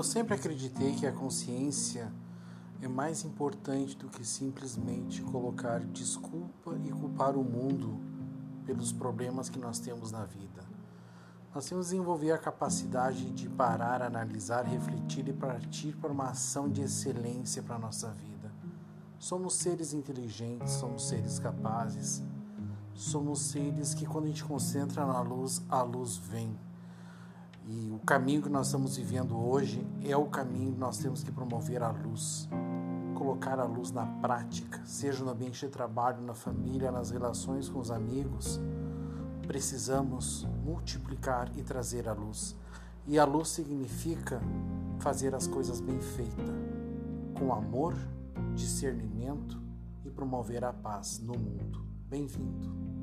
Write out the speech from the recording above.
Eu sempre acreditei que a consciência é mais importante do que simplesmente colocar desculpa e culpar o mundo pelos problemas que nós temos na vida. Nós temos que desenvolver a capacidade de parar, analisar, refletir e partir para uma ação de excelência para a nossa vida. Somos seres inteligentes, somos seres capazes, somos seres que, quando a gente concentra na luz, a luz vem. E o caminho que nós estamos vivendo hoje é o caminho que nós temos que promover a luz, colocar a luz na prática, seja no ambiente de trabalho, na família, nas relações com os amigos. Precisamos multiplicar e trazer a luz. E a luz significa fazer as coisas bem feitas, com amor, discernimento e promover a paz no mundo. Bem-vindo.